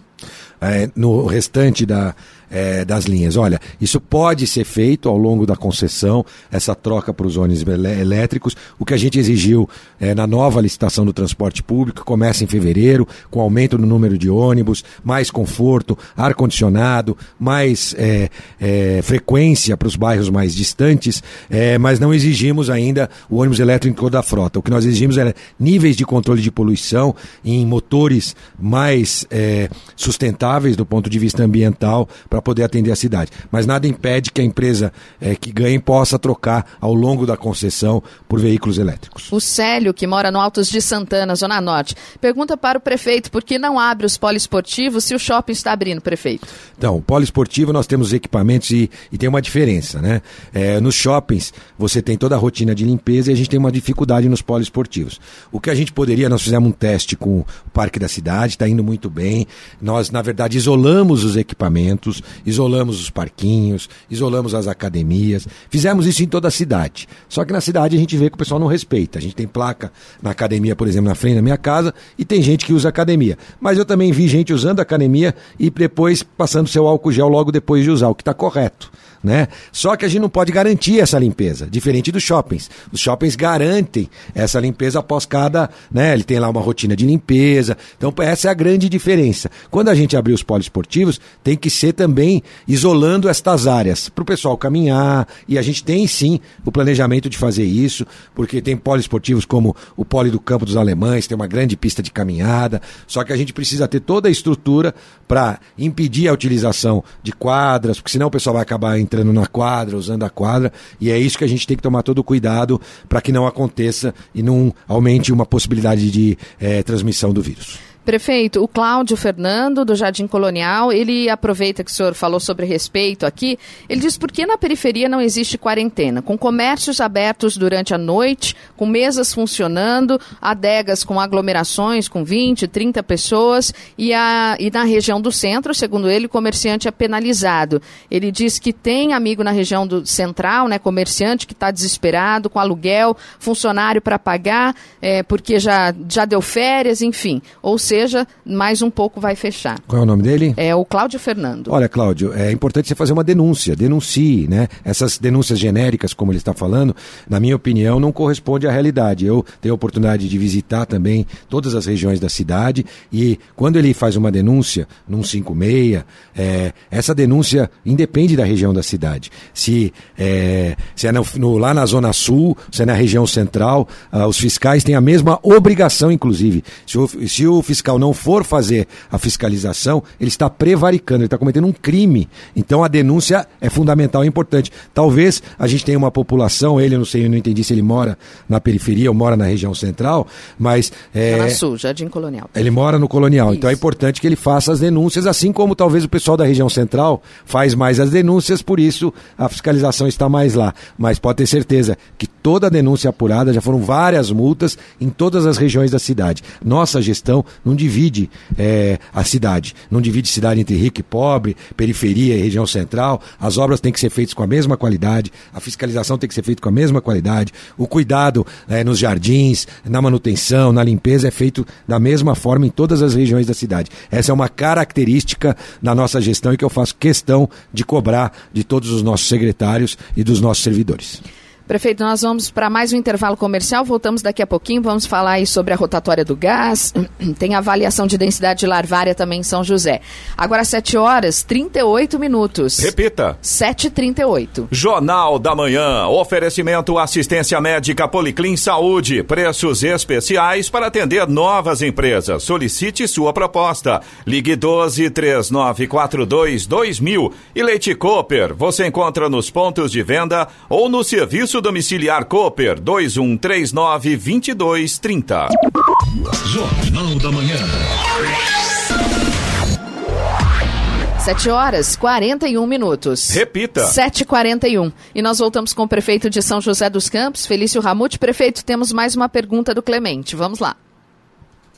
É, no restante da, é, das linhas. Olha, isso pode ser feito ao longo da concessão, essa troca para os ônibus elétricos. O que a gente exigiu é, na nova licitação do transporte público começa em fevereiro, com aumento no número de ônibus, mais conforto, ar-condicionado, mais é, é, frequência para os bairros mais distantes, é, mas não exigimos ainda o ônibus elétrico da frota. O que nós exigimos era níveis de controle de poluição em motores mais é, sustentáveis do ponto de vista ambiental para para poder atender a cidade. Mas nada impede que a empresa é, que ganhe possa trocar ao longo da concessão por veículos elétricos. O Célio, que mora no Altos de Santana, Zona Norte, pergunta para o prefeito por que não abre os poliesportivos se o shopping está abrindo, prefeito. Então, o poliesportivo nós temos equipamentos e, e tem uma diferença, né? É, nos shoppings você tem toda a rotina de limpeza e a gente tem uma dificuldade nos poliesportivos. O que a gente poderia, nós fizemos um teste com o Parque da Cidade, está indo muito bem. Nós, na verdade, isolamos os equipamentos, isolamos os parquinhos, isolamos as academias, fizemos isso em toda a cidade. Só que na cidade a gente vê que o pessoal não respeita. A gente tem placa na academia, por exemplo, na frente da minha casa, e tem gente que usa academia. Mas eu também vi gente usando academia e depois passando seu álcool gel logo depois de usar, o que está correto né? Só que a gente não pode garantir essa limpeza, diferente dos shoppings. Os shoppings garantem essa limpeza após cada, né? Ele tem lá uma rotina de limpeza. Então essa é a grande diferença. Quando a gente abrir os poliesportivos, tem que ser também isolando estas áreas para o pessoal caminhar. E a gente tem sim o planejamento de fazer isso, porque tem poliesportivos como o pole do Campo dos Alemães, tem uma grande pista de caminhada. Só que a gente precisa ter toda a estrutura para impedir a utilização de quadras, porque senão o pessoal vai acabar entrando na quadra, usando a quadra, e é isso que a gente tem que tomar todo cuidado para que não aconteça e não aumente uma possibilidade de é, transmissão do vírus. Prefeito, o Cláudio Fernando, do Jardim Colonial, ele aproveita que o senhor falou sobre respeito aqui. Ele diz por que na periferia não existe quarentena? Com comércios abertos durante a noite, com mesas funcionando, adegas com aglomerações com 20, 30 pessoas e, a, e na região do centro, segundo ele, o comerciante é penalizado. Ele diz que tem amigo na região do central, né, comerciante que está desesperado, com aluguel, funcionário para pagar, é, porque já, já deu férias, enfim. Ou seja, mais um pouco vai fechar. Qual é o nome dele? É o Cláudio Fernando. Olha, Cláudio, é importante você fazer uma denúncia, denuncie, né? Essas denúncias genéricas, como ele está falando, na minha opinião, não corresponde à realidade. Eu tenho a oportunidade de visitar também todas as regiões da cidade e quando ele faz uma denúncia num 56, é, essa denúncia independe da região da cidade. Se é, se é no, no, lá na Zona Sul, se é na região central, ah, os fiscais têm a mesma obrigação, inclusive. Se o, se o fiscal não for fazer a fiscalização, ele está prevaricando, ele está cometendo um crime. Então a denúncia é fundamental, é importante. Talvez a gente tenha uma população, ele, eu não sei, eu não entendi se ele mora na periferia ou mora na região central, mas. É, Zona Sul, Jardim Colonial. Ele mora no Colonial, Isso. então é importante que ele faça as denúncias, assim como talvez o pessoal da região central faz mais as denúncias, por isso a fiscalização está mais lá. Mas pode ter certeza que toda denúncia apurada, já foram várias multas em todas as regiões da cidade. Nossa gestão não divide é, a cidade, não divide cidade entre rico e pobre, periferia e região central. As obras têm que ser feitas com a mesma qualidade, a fiscalização tem que ser feita com a mesma qualidade, o cuidado é, nos jardins, na manutenção, na limpeza é feito da mesma forma em todas as regiões da cidade. Essa é uma característica da nossa gestão e que eu faço questão de cobrar de todos os nossos secretários e dos nossos servidores. Prefeito, nós vamos para mais um intervalo comercial, voltamos daqui a pouquinho, vamos falar aí sobre a rotatória do gás, tem avaliação de densidade larvária também em São José. Agora 7 horas 38 minutos. Repita. 7h38. Jornal da Manhã, oferecimento assistência médica Policlin Saúde, preços especiais para atender novas empresas. Solicite sua proposta. Ligue 12 3942 2000 e Leite Cooper, você encontra nos pontos de venda ou no serviço domiciliar Cooper 2139 2230. Jornal da Manhã. 7 horas 41 minutos. Repita. 7h41. E nós voltamos com o prefeito de São José dos Campos, Felício Ramute. Prefeito, temos mais uma pergunta do Clemente. Vamos lá.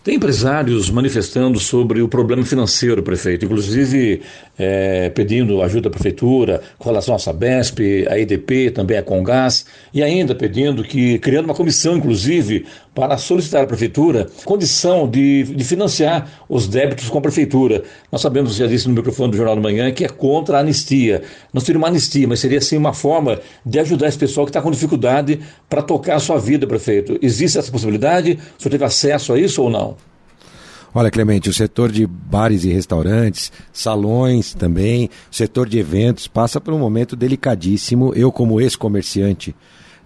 Tem empresários manifestando sobre o problema financeiro, prefeito, inclusive é, pedindo ajuda à prefeitura com relação à Sabesp, à EDP, também à Congás, e ainda pedindo que, criando uma comissão, inclusive, para solicitar à prefeitura condição de, de financiar os débitos com a prefeitura. Nós sabemos, já disse no microfone do Jornal da Manhã, que é contra a anistia. Não seria uma anistia, mas seria sim uma forma de ajudar esse pessoal que está com dificuldade para tocar a sua vida, prefeito. Existe essa possibilidade? O senhor teve acesso a isso ou não? Olha, Clemente, o setor de bares e restaurantes, salões também, o setor de eventos passa por um momento delicadíssimo. Eu, como ex-comerciante,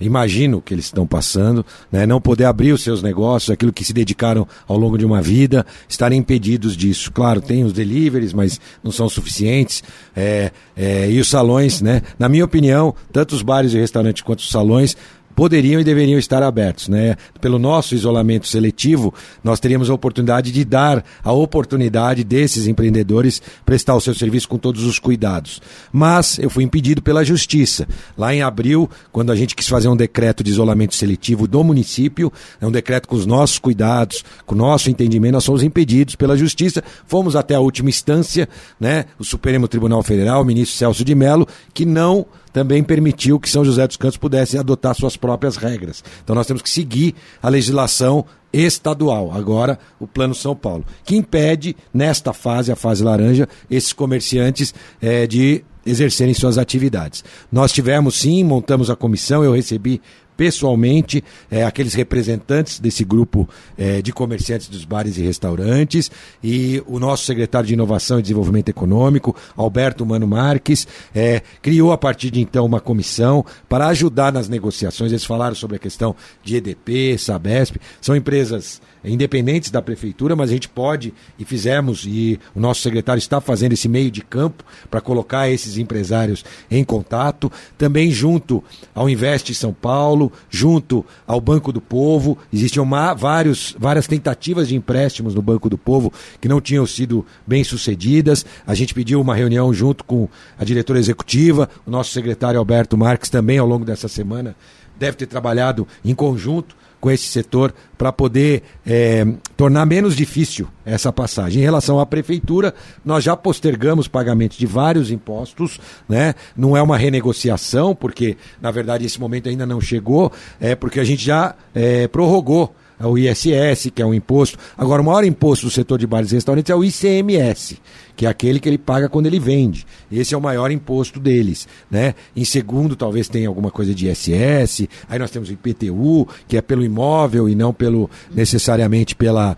imagino que eles estão passando, né? não poder abrir os seus negócios, aquilo que se dedicaram ao longo de uma vida, estarem impedidos disso. Claro, tem os deliveries, mas não são suficientes. É, é, e os salões, né? Na minha opinião, tanto os bares e restaurantes quanto os salões poderiam e deveriam estar abertos. Né? Pelo nosso isolamento seletivo, nós teríamos a oportunidade de dar a oportunidade desses empreendedores prestar o seu serviço com todos os cuidados. Mas eu fui impedido pela Justiça. Lá em abril, quando a gente quis fazer um decreto de isolamento seletivo do município, é um decreto com os nossos cuidados, com o nosso entendimento, nós fomos impedidos pela Justiça. Fomos até a última instância, né? o Supremo Tribunal Federal, o ministro Celso de Mello, que não também permitiu que São José dos Campos pudesse adotar suas próprias regras. Então nós temos que seguir a legislação estadual, agora o Plano São Paulo, que impede, nesta fase, a fase laranja, esses comerciantes é, de exercerem suas atividades. Nós tivemos sim, montamos a comissão, eu recebi pessoalmente é, aqueles representantes desse grupo é, de comerciantes dos bares e restaurantes e o nosso secretário de Inovação e Desenvolvimento Econômico, Alberto Mano Marques, é, criou a partir de então uma comissão para ajudar nas negociações. Eles falaram sobre a questão de EDP, Sabesp, são empresas independentes da prefeitura, mas a gente pode e fizemos, e o nosso secretário está fazendo esse meio de campo para colocar esses empresários em contato. Também junto ao Investe São Paulo, junto ao Banco do Povo, existiam vários, várias tentativas de empréstimos no Banco do Povo que não tinham sido bem sucedidas. A gente pediu uma reunião junto com a diretora executiva, o nosso secretário Alberto Marques também ao longo dessa semana deve ter trabalhado em conjunto com esse setor para poder é, tornar menos difícil essa passagem. Em relação à prefeitura, nós já postergamos pagamentos de vários impostos, né? Não é uma renegociação, porque na verdade esse momento ainda não chegou, é porque a gente já é, prorrogou é o ISS, que é um imposto. Agora, o maior imposto do setor de bares e restaurantes é o ICMS, que é aquele que ele paga quando ele vende. Esse é o maior imposto deles, né? Em segundo, talvez tenha alguma coisa de ISS. Aí nós temos o IPTU, que é pelo imóvel e não pelo necessariamente pela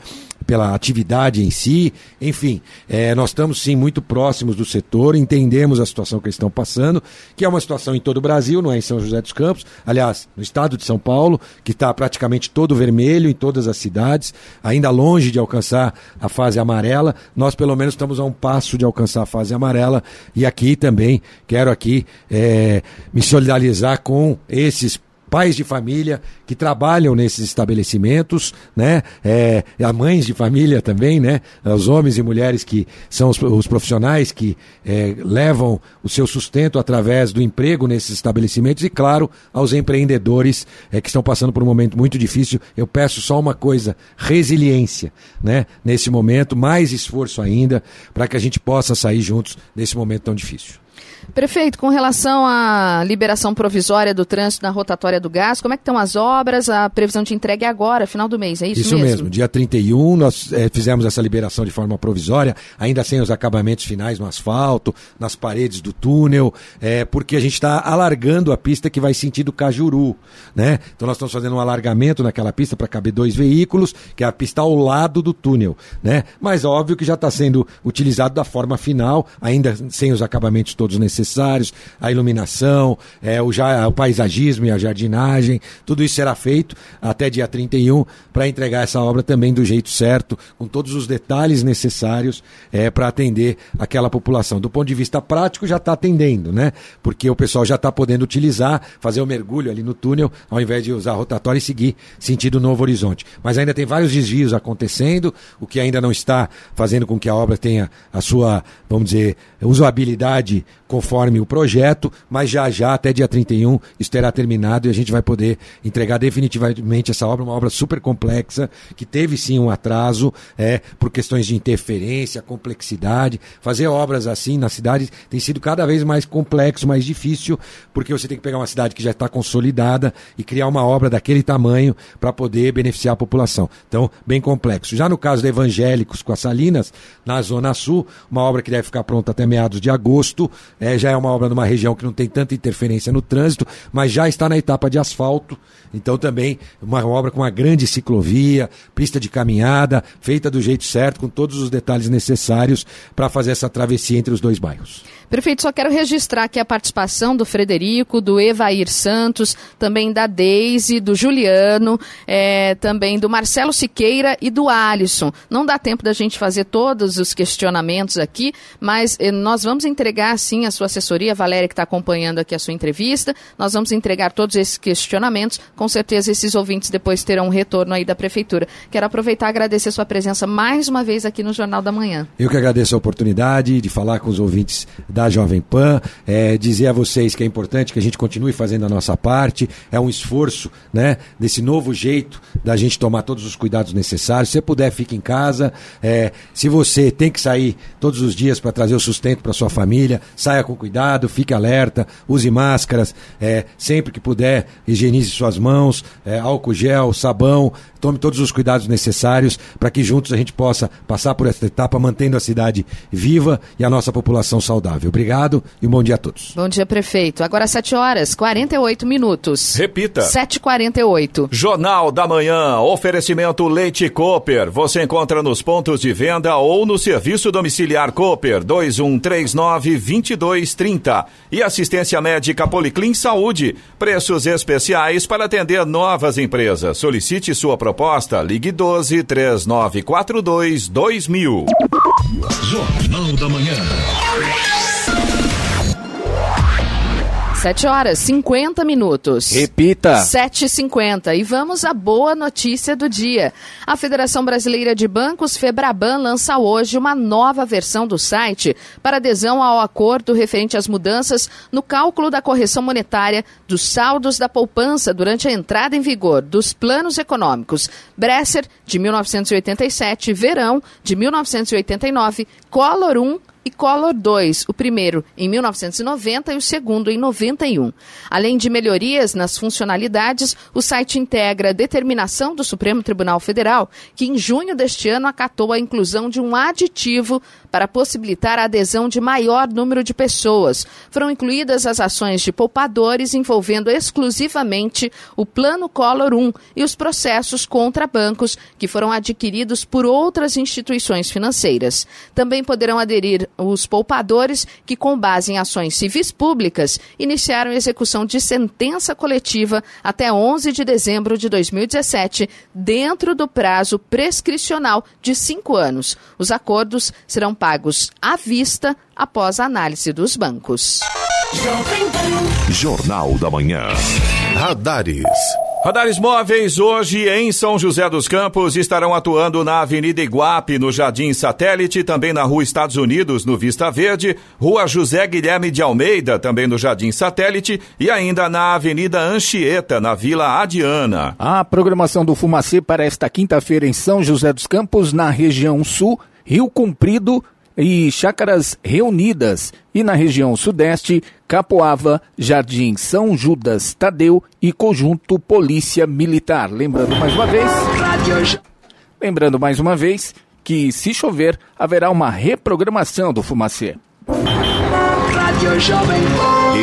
pela atividade em si. Enfim, é, nós estamos sim muito próximos do setor, entendemos a situação que eles estão passando, que é uma situação em todo o Brasil, não é em São José dos Campos, aliás, no estado de São Paulo, que está praticamente todo vermelho em todas as cidades, ainda longe de alcançar a fase amarela. Nós, pelo menos, estamos a um passo de alcançar a fase amarela e aqui também quero aqui é, me solidarizar com esses pais de família que trabalham nesses estabelecimentos, né? É, a mães de família também, né? Os homens e mulheres que são os, os profissionais que é, levam o seu sustento através do emprego nesses estabelecimentos e, claro, aos empreendedores é, que estão passando por um momento muito difícil. Eu peço só uma coisa: resiliência, né? Nesse momento, mais esforço ainda para que a gente possa sair juntos nesse momento tão difícil. Prefeito, com relação à liberação provisória do trânsito na rotatória do gás, como é que estão as obras? A previsão de entrega é agora, final do mês, é isso, isso mesmo? Isso mesmo, dia 31 nós é, fizemos essa liberação de forma provisória, ainda sem os acabamentos finais no asfalto, nas paredes do túnel, é, porque a gente está alargando a pista que vai sentido Cajuru, né? Então nós estamos fazendo um alargamento naquela pista para caber dois veículos, que é a pista ao lado do túnel, né? Mas óbvio que já está sendo utilizado da forma final, ainda sem os acabamentos todos necessários necessários, a iluminação, é, o, já, o paisagismo e a jardinagem, tudo isso será feito até dia 31 para entregar essa obra também do jeito certo, com todos os detalhes necessários é, para atender aquela população. Do ponto de vista prático, já está atendendo, né? Porque o pessoal já está podendo utilizar, fazer o mergulho ali no túnel, ao invés de usar a rotatória e seguir sentido Novo Horizonte. Mas ainda tem vários desvios acontecendo, o que ainda não está fazendo com que a obra tenha a sua, vamos dizer, usabilidade conforme o projeto, mas já já, até dia 31, isso terá terminado e a gente vai poder entregar definitivamente essa obra, uma obra super complexa, que teve sim um atraso, é, por questões de interferência, complexidade. Fazer obras assim na cidade tem sido cada vez mais complexo, mais difícil, porque você tem que pegar uma cidade que já está consolidada e criar uma obra daquele tamanho para poder beneficiar a população. Então, bem complexo. Já no caso de Evangélicos com as Salinas, na Zona Sul, uma obra que deve ficar pronta até meados de agosto, é, já é uma obra numa região que não tem tanta interferência no trânsito, mas já está na etapa de asfalto. Então também uma obra com uma grande ciclovia, pista de caminhada, feita do jeito certo, com todos os detalhes necessários para fazer essa travessia entre os dois bairros. Prefeito, só quero registrar aqui a participação do Frederico, do Evair Santos, também da Deise, do Juliano, é, também do Marcelo Siqueira e do Alisson. Não dá tempo da gente fazer todos os questionamentos aqui, mas eh, nós vamos entregar, sim, a sua assessoria, a Valéria, que está acompanhando aqui a sua entrevista, nós vamos entregar todos esses questionamentos. Com certeza, esses ouvintes depois terão um retorno aí da Prefeitura. Quero aproveitar e agradecer a sua presença mais uma vez aqui no Jornal da Manhã. Eu que agradeço a oportunidade de falar com os ouvintes da Jovem Pan, é, dizer a vocês que é importante que a gente continue fazendo a nossa parte, é um esforço, né, desse novo jeito da gente tomar todos os cuidados necessários. Se puder, fique em casa. É, se você tem que sair todos os dias para trazer o sustento para sua família, saia com cuidado, fique alerta, use máscaras, é, sempre que puder, higienize suas mãos, é, álcool gel, sabão, tome todos os cuidados necessários para que juntos a gente possa passar por essa etapa mantendo a cidade viva e a nossa população saudável. Obrigado e um bom dia a todos. Bom dia, prefeito. Agora 7 horas, 48 minutos. Repita. 7h48. Jornal da Manhã, oferecimento Leite Cooper. Você encontra nos pontos de venda ou no serviço domiciliar Cooper 2139-2230. E assistência médica Policlin Saúde. Preços especiais para atender novas empresas. Solicite sua proposta. Ligue 12 3942 2000. Jornal da Manhã. 7 horas 50 minutos. Repita. 7h50. E vamos à boa notícia do dia. A Federação Brasileira de Bancos, Febraban, lança hoje uma nova versão do site para adesão ao acordo referente às mudanças no cálculo da correção monetária dos saldos da poupança durante a entrada em vigor dos planos econômicos Bresser, de 1987, Verão, de 1989, Collor 1 e Collor II, o primeiro em 1990 e o segundo em 91. Além de melhorias nas funcionalidades, o site integra a determinação do Supremo Tribunal Federal, que em junho deste ano acatou a inclusão de um aditivo para possibilitar a adesão de maior número de pessoas. Foram incluídas as ações de poupadores envolvendo exclusivamente o Plano Collor 1 e os processos contra bancos que foram adquiridos por outras instituições financeiras. Também poderão aderir os poupadores que, com base em ações civis públicas, iniciaram execução de sentença coletiva até 11 de dezembro de 2017, dentro do prazo prescricional de cinco anos. Os acordos serão pagos à vista após a análise dos bancos. Jornal da Manhã. Radares. Radares móveis hoje em São José dos Campos estarão atuando na Avenida Iguape, no Jardim Satélite, também na Rua Estados Unidos, no Vista Verde, Rua José Guilherme de Almeida, também no Jardim Satélite, e ainda na Avenida Anchieta, na Vila Adiana. A programação do Fumacê para esta quinta-feira em São José dos Campos, na região sul, Rio Comprido, e Chácaras Reunidas, e na região sudeste, Capoava, Jardim São Judas Tadeu e Conjunto Polícia Militar. Lembrando mais uma vez. Lembrando mais uma vez que, se chover, haverá uma reprogramação do Fumacê.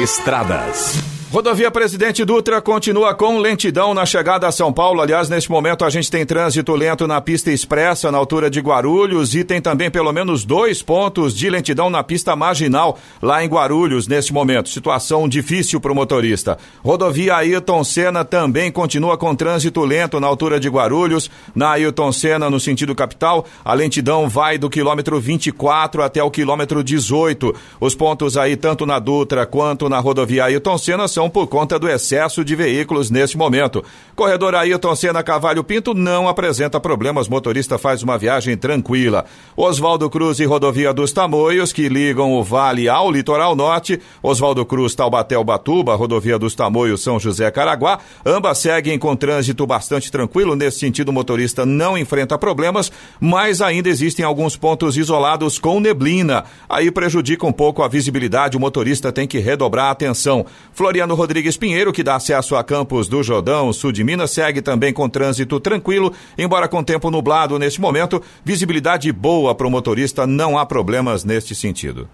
Estradas. Rodovia Presidente Dutra continua com lentidão na chegada a São Paulo. Aliás, neste momento a gente tem trânsito lento na pista expressa na altura de Guarulhos e tem também pelo menos dois pontos de lentidão na pista marginal lá em Guarulhos neste momento. Situação difícil para o motorista. Rodovia Ailton Senna também continua com trânsito lento na altura de Guarulhos. Na Ailton Senna, no sentido capital, a lentidão vai do quilômetro 24 até o quilômetro 18. Os pontos aí, tanto na Dutra quanto na rodovia Ailton Senna, são por conta do excesso de veículos neste momento. Corredor Ailton Senna Cavalho Pinto não apresenta problemas, motorista faz uma viagem tranquila. Oswaldo Cruz e Rodovia dos Tamoios, que ligam o Vale ao Litoral Norte, Oswaldo Cruz, Taubaté, Ubatuba, Rodovia dos Tamoios, São José, Caraguá, ambas seguem com trânsito bastante tranquilo, nesse sentido o motorista não enfrenta problemas, mas ainda existem alguns pontos isolados com neblina, aí prejudica um pouco a visibilidade, o motorista tem que redobrar a atenção. Floriano Rodrigues Pinheiro, que dá acesso a Campos do Jordão, sul de Minas, segue também com trânsito tranquilo, embora com tempo nublado neste momento. Visibilidade boa para o motorista, não há problemas neste sentido.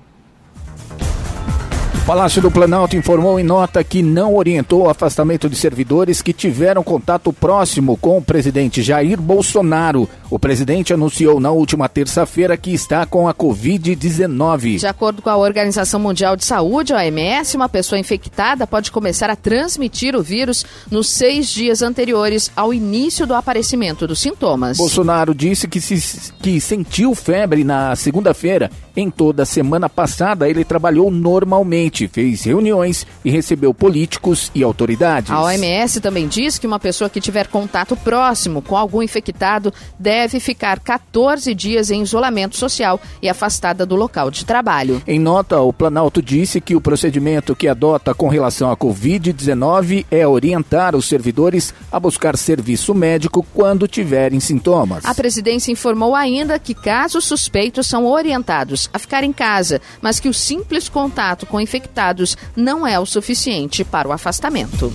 Palácio do Planalto informou em nota que não orientou o afastamento de servidores que tiveram contato próximo com o presidente Jair Bolsonaro. O presidente anunciou na última terça-feira que está com a Covid-19. De acordo com a Organização Mundial de Saúde, OMS, uma pessoa infectada pode começar a transmitir o vírus nos seis dias anteriores ao início do aparecimento dos sintomas. Bolsonaro disse que, se, que sentiu febre na segunda-feira. Em toda a semana passada, ele trabalhou normalmente, fez reuniões e recebeu políticos e autoridades. A OMS também diz que uma pessoa que tiver contato próximo com algum infectado deve ficar 14 dias em isolamento social e afastada do local de trabalho. Em nota, o Planalto disse que o procedimento que adota com relação à Covid-19 é orientar os servidores a buscar serviço médico quando tiverem sintomas. A presidência informou ainda que casos suspeitos são orientados a ficar em casa, mas que o simples contato com infectados não é o suficiente para o afastamento.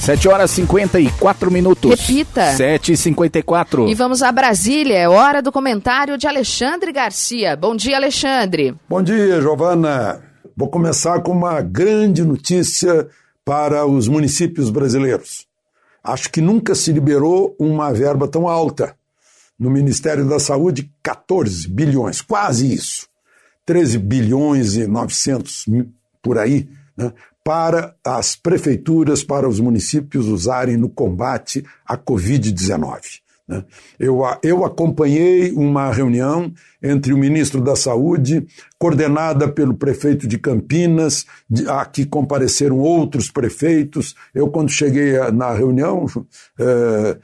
7 horas 54 minutos. Repita. 7 e 54 E vamos a Brasília, é hora do comentário de Alexandre Garcia. Bom dia, Alexandre. Bom dia, Giovana. Vou começar com uma grande notícia para os municípios brasileiros. Acho que nunca se liberou uma verba tão alta. No Ministério da Saúde, 14 bilhões, quase isso. 13 bilhões e 900 por aí, né, para as prefeituras, para os municípios usarem no combate à Covid-19. Né. Eu, eu acompanhei uma reunião entre o ministro da Saúde, coordenada pelo prefeito de Campinas, aqui compareceram outros prefeitos. Eu, quando cheguei na reunião, eh,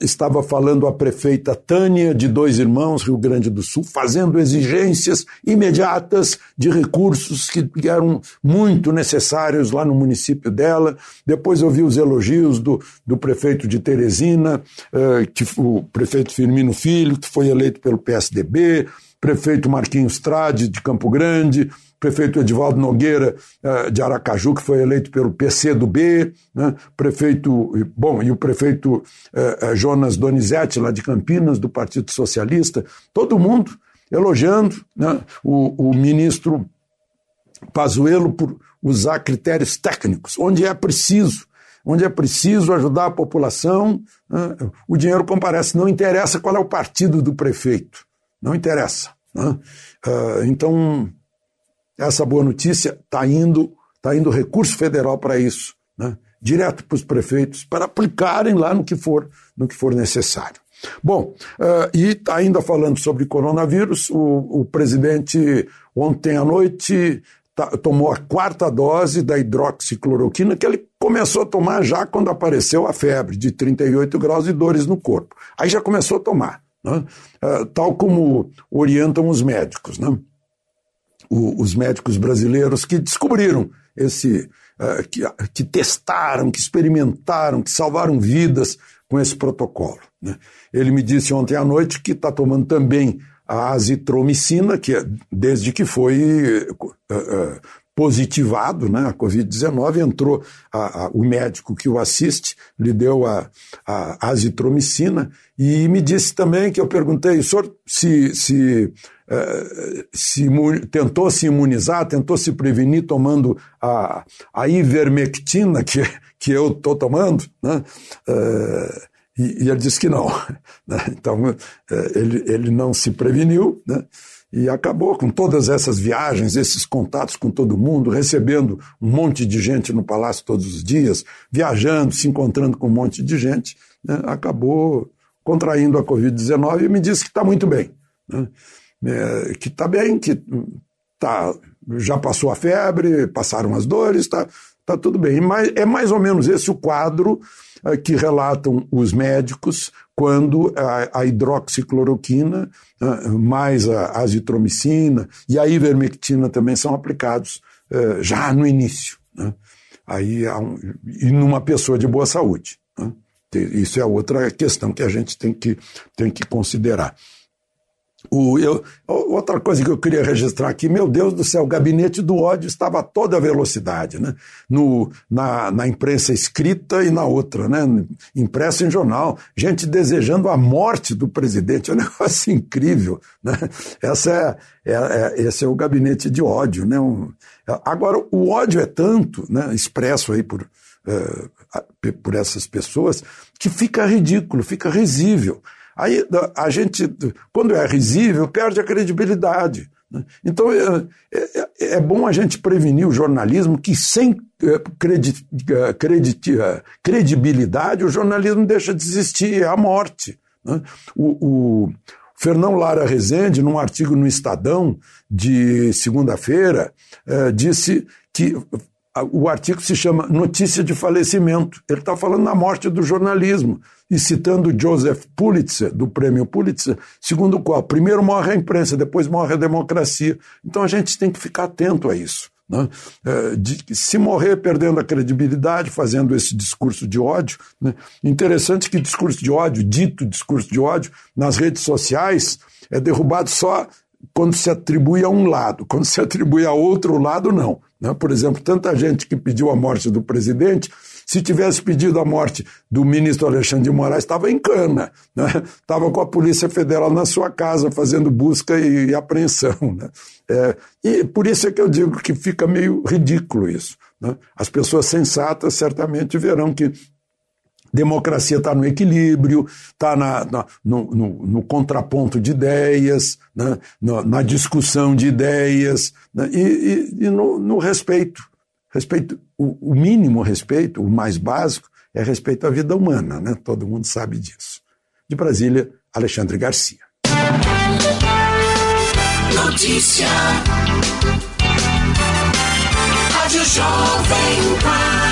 estava falando a prefeita Tânia, de Dois Irmãos, Rio Grande do Sul, fazendo exigências imediatas de recursos que eram muito necessários lá no município dela. Depois eu vi os elogios do, do prefeito de Teresina, eh, que, o prefeito Firmino Filho, que foi eleito pelo PSDB, prefeito Marquinhos Trade, de Campo Grande, prefeito Edivaldo Nogueira eh, de Aracaju, que foi eleito pelo PC do B, né? prefeito, bom, e o prefeito eh, eh, Jonas Donizete, lá de Campinas, do Partido Socialista, todo mundo elogiando né? o, o ministro Pazuello por usar critérios técnicos, onde é preciso, onde é preciso ajudar a população, né? o dinheiro comparece, não interessa qual é o partido do prefeito, não interessa. Né? Uh, então, essa boa notícia está indo, tá indo recurso federal para isso, né? direto para os prefeitos, para aplicarem lá no que for, no que for necessário. Bom, uh, e ainda falando sobre coronavírus, o, o presidente ontem à noite tá, tomou a quarta dose da hidroxicloroquina, que ele começou a tomar já quando apareceu a febre de 38 graus e dores no corpo. Aí já começou a tomar, né? uh, tal como orientam os médicos. Né? O, os médicos brasileiros que descobriram esse, uh, que, que testaram, que experimentaram, que salvaram vidas com esse protocolo. Né? Ele me disse ontem à noite que está tomando também a azitromicina, que é, desde que foi uh, uh, positivado, né, a Covid-19, entrou a, a, o médico que o assiste, lhe deu a, a, azitromicina e me disse também que eu perguntei, o senhor se, se, uh, se tentou se imunizar, tentou se prevenir tomando a, a ivermectina que, que eu estou tomando, né? Uh, e, e, ele disse que não. Né? Então, é, ele, ele não se preveniu né? E acabou com todas essas viagens, esses contatos com todo mundo, recebendo um monte de gente no palácio todos os dias, viajando, se encontrando com um monte de gente, né? acabou contraindo a Covid-19 e me disse que está muito bem. Né? É, que está bem, que tá, já passou a febre, passaram as dores, está tá tudo bem. Mas é mais ou menos esse o quadro eh, que relatam os médicos quando a, hidroxicloroquina, eh, mais a azitromicina e a ivermectina também são aplicados eh, já no início. Né? Aí, e numa pessoa de boa saúde. Né? Isso é outra questão que a gente tem que, tem que considerar. O, eu, outra coisa que eu queria registrar aqui, meu Deus do céu, o gabinete do ódio estava a toda velocidade, né? No, na, na imprensa escrita e na outra, né? Impressa em jornal, gente desejando a morte do presidente, é um negócio incrível, né? Essa é, é, é esse é o gabinete de ódio, né? Um, agora, o ódio é tanto, né? Expresso aí por, uh, por essas pessoas, que fica ridículo, fica risível. Aí a gente, quando é risível, perde a credibilidade. Né? Então é, é, é, bom a gente prevenir o jornalismo que sem é, credi, é, credi, credibilidade o jornalismo deixa de existir, é a morte. Né? O, o Fernão Lara Rezende, num artigo no Estadão de segunda-feira, disse que o artigo se chama Notícia de Falecimento. Ele está falando da morte do jornalismo e citando Joseph Pulitzer, do prêmio Pulitzer, segundo o qual primeiro morre a imprensa, depois morre a democracia. Então a gente tem que ficar atento a isso. Né? É, de, se morrer perdendo a credibilidade, fazendo esse discurso de ódio. Né? Interessante que discurso de ódio, dito discurso de ódio, nas redes sociais, é derrubado só quando se atribui a um lado, quando se atribui a outro lado, não. Né? Por exemplo, tanta gente que pediu a morte do presidente, se tivesse pedido a morte do ministro Alexandre de Moraes, estava em cana, estava né? com a Polícia Federal na sua casa fazendo busca e, e apreensão. Né? É, e por isso é que eu digo que fica meio ridículo isso. Né? As pessoas sensatas certamente verão que democracia está no equilíbrio, está no, no, no, contraponto de ideias, né? na, na, discussão de ideias né? e, e, e no, no, respeito. Respeito, o, o, mínimo respeito, o mais básico, é respeito à vida humana, né? todo mundo sabe disso. De Brasília, Alexandre Garcia. Notícia. Rádio Jovem Pan.